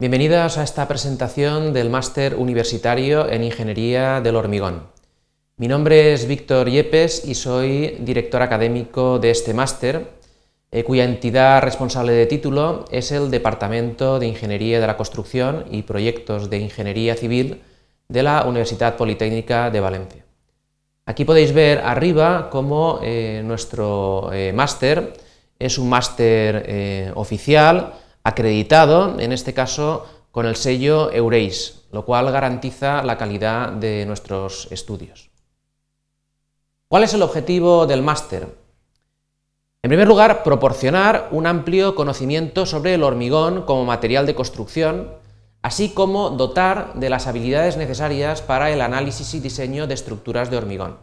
Bienvenidos a esta presentación del Máster Universitario en Ingeniería del Hormigón. Mi nombre es Víctor Yepes y soy director académico de este máster, eh, cuya entidad responsable de título es el Departamento de Ingeniería de la Construcción y Proyectos de Ingeniería Civil de la Universidad Politécnica de Valencia. Aquí podéis ver arriba cómo eh, nuestro eh, máster es un máster oficial, acreditado, en este caso con el sello Eureis, lo cual garantiza la calidad de nuestros estudios. ¿Cuál es el objetivo del máster? En primer lugar, proporcionar un amplio conocimiento sobre el hormigón como material de construcción, así como dotar de las habilidades necesarias para el análisis y diseño de estructuras de hormigón.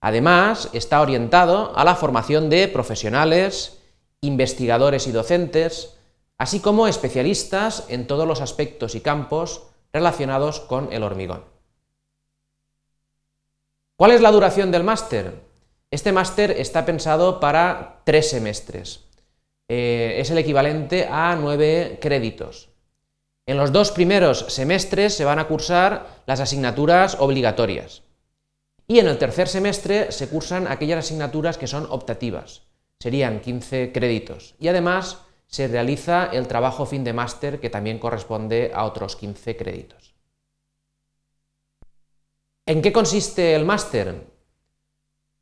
Además, está orientado a la formación de profesionales, investigadores y docentes, así como especialistas en todos los aspectos y campos relacionados con el hormigón. ¿Cuál es la duración del máster? Este máster está pensado para tres semestres. Eh, es el equivalente a nueve créditos. En los dos primeros semestres se van a cursar las asignaturas obligatorias. Y en el tercer semestre se cursan aquellas asignaturas que son optativas. Serían 15 créditos. Y además se realiza el trabajo fin de máster que también corresponde a otros 15 créditos. ¿En qué consiste el máster?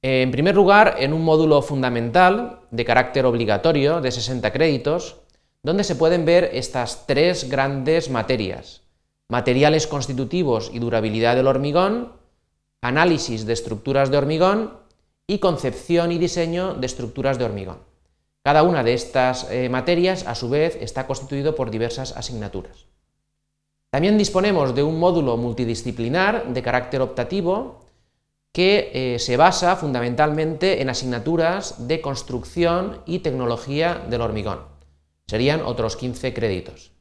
En primer lugar, en un módulo fundamental de carácter obligatorio de 60 créditos, donde se pueden ver estas tres grandes materias. Materiales constitutivos y durabilidad del hormigón, análisis de estructuras de hormigón y concepción y diseño de estructuras de hormigón. Cada una de estas eh, materias, a su vez, está constituido por diversas asignaturas. También disponemos de un módulo multidisciplinar de carácter optativo que eh, se basa fundamentalmente en asignaturas de construcción y tecnología del hormigón. Serían otros 15 créditos.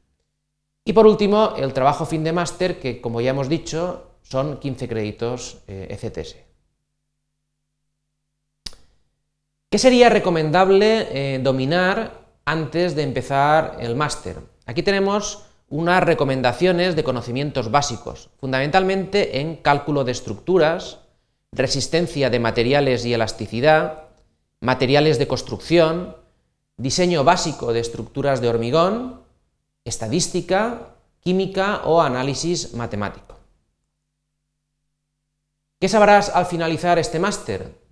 Y por último, el trabajo fin de máster, que como ya hemos dicho, son 15 créditos. Eh, e ¿Qué sería recomendable eh, dominar antes de empezar el máster? Aquí tenemos unas recomendaciones de conocimientos básicos, fundamentalmente en cálculo de estructuras, resistencia de materiales y elasticidad, materiales de construcción, diseño básico de estructuras de hormigón, estadística, química o análisis matemático. ¿Qué sabrás al finalizar este máster?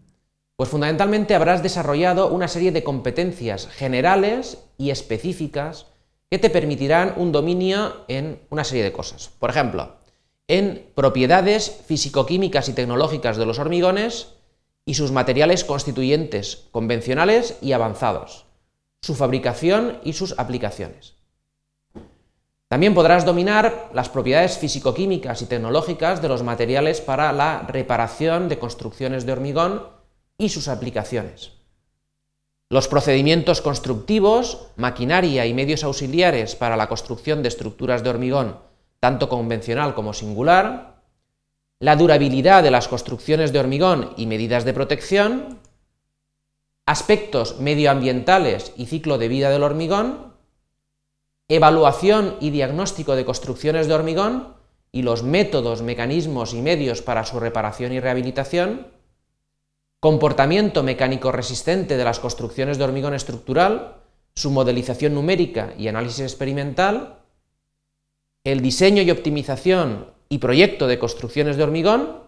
Pues fundamentalmente habrás desarrollado una serie de competencias generales y específicas que te permitirán un dominio en una serie de cosas. Por ejemplo, en propiedades físico-químicas y tecnológicas de los hormigones y sus materiales constituyentes convencionales y avanzados, su fabricación y sus aplicaciones. También podrás dominar las propiedades físico-químicas y tecnológicas de los materiales para la reparación de construcciones de hormigón y sus aplicaciones. Los procedimientos constructivos, maquinaria y medios auxiliares para la construcción de estructuras de hormigón, tanto convencional como singular, la durabilidad de las construcciones de hormigón y medidas de protección, aspectos medioambientales y ciclo de vida del hormigón, evaluación y diagnóstico de construcciones de hormigón y los métodos, mecanismos y medios para su reparación y rehabilitación, comportamiento mecánico resistente de las construcciones de hormigón estructural, su modelización numérica y análisis experimental, el diseño y optimización y proyecto de construcciones de hormigón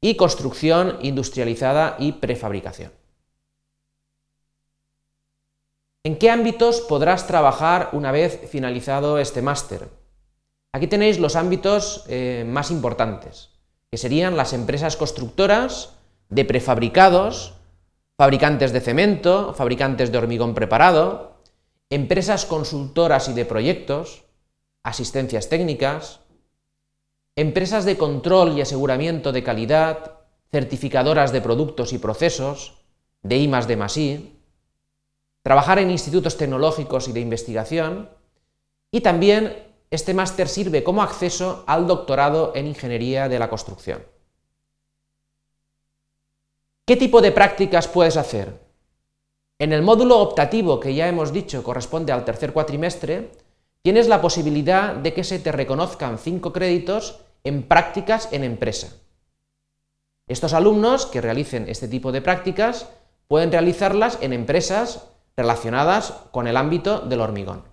y construcción industrializada y prefabricación. ¿En qué ámbitos podrás trabajar una vez finalizado este máster? Aquí tenéis los ámbitos eh, más importantes, que serían las empresas constructoras, de prefabricados, fabricantes de cemento, fabricantes de hormigón preparado, empresas consultoras y de proyectos, asistencias técnicas, empresas de control y aseguramiento de calidad, certificadoras de productos y procesos, de I de trabajar en institutos tecnológicos y de investigación, y también este máster sirve como acceso al doctorado en Ingeniería de la Construcción. ¿Qué tipo de prácticas puedes hacer? En el módulo optativo que ya hemos dicho corresponde al tercer cuatrimestre, tienes la posibilidad de que se te reconozcan cinco créditos en prácticas en empresa. Estos alumnos que realicen este tipo de prácticas pueden realizarlas en empresas relacionadas con el ámbito del hormigón.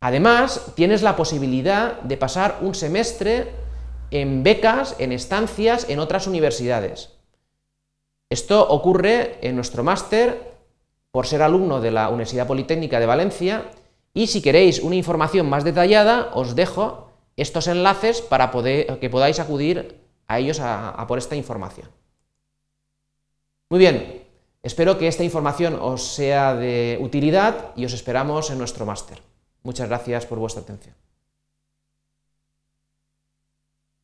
Además, tienes la posibilidad de pasar un semestre en becas, en estancias en otras universidades. Esto ocurre en nuestro máster por ser alumno de la Universidad Politécnica de Valencia y si queréis una información más detallada os dejo estos enlaces para que podáis acudir a ellos a por esta información. Muy bien, espero que esta información os sea de utilidad y os esperamos en nuestro máster. Muchas gracias por vuestra atención.